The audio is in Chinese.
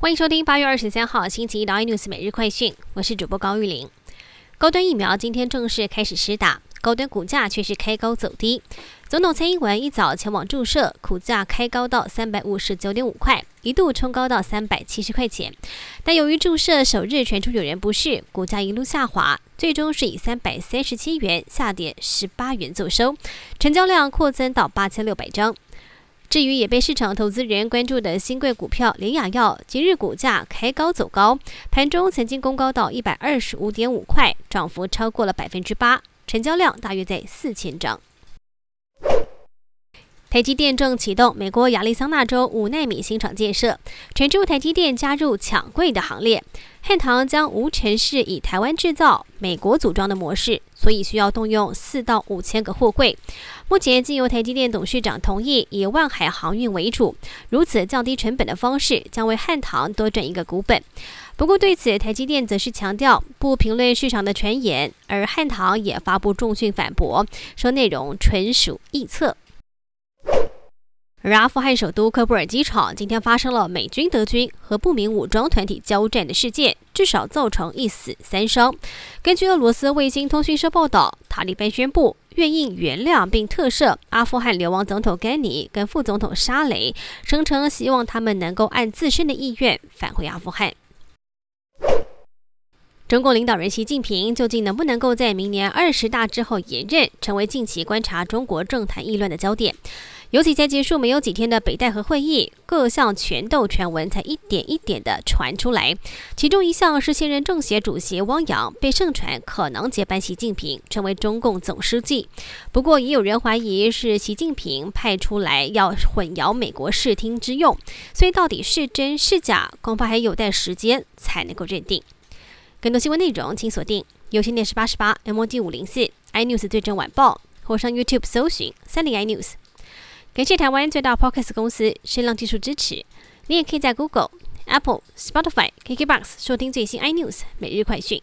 欢迎收听八月二十三号星期一的 iNews 每日快讯，我是主播高玉玲。高端疫苗今天正式开始施打，高端股价却是开高走低。总统蔡英文一早前往注射，股价开高到三百五十九点五块，一度冲高到三百七十块钱。但由于注射首日传出有人不适，股价一路下滑，最终是以三百三十七元下跌十八元作收，成交量扩增到八千六百张。至于也被市场投资人关注的新贵股票联雅药，今日股价开高走高，盘中曾经攻高到一百二十五点五块，涨幅超过了百分之八，成交量大约在四千张。台积电正启动美国亚利桑那州五纳米新厂建设，传出台积电加入抢柜的行列。汉唐将无尘室以台湾制造、美国组装的模式，所以需要动用四到五千个货柜。目前经由台积电董事长同意以万海航运为主，如此降低成本的方式将为汉唐多赚一个股本。不过对此，台积电则是强调不评论市场的传言，而汉唐也发布重讯反驳，说内容纯属臆测。而阿富汗首都喀布尔机场今天发生了美军、德军和不明武装团体交战的事件，至少造成一死三伤。根据俄罗斯卫星通讯社报道，塔利班宣布愿意原谅并特赦阿富汗流亡总统甘尼跟副总统沙雷，声称希望他们能够按自身的意愿返回阿富汗。中国领导人习近平究竟能不能够在明年二十大之后延任，成为近期观察中国政坛议论的焦点。尤其在结束没有几天的北戴河会议，各项权斗传闻才一点一点的传出来。其中一项是现任政协主席汪洋被盛传可能接班习近平，成为中共总书记。不过，也有人怀疑是习近平派出来要混淆美国视听之用。所以，到底是真是假，恐怕还有待时间才能够认定。更多新闻内容，请锁定有线电视八十八 M D 五零四 iNews 最正晚报，或上 YouTube 搜寻三零 iNews。感谢台湾最大 Pocket 公司声浪技术支持。你也可以在 Google、Apple、Spotify、KKBox 收听最新 iNews 每日快讯。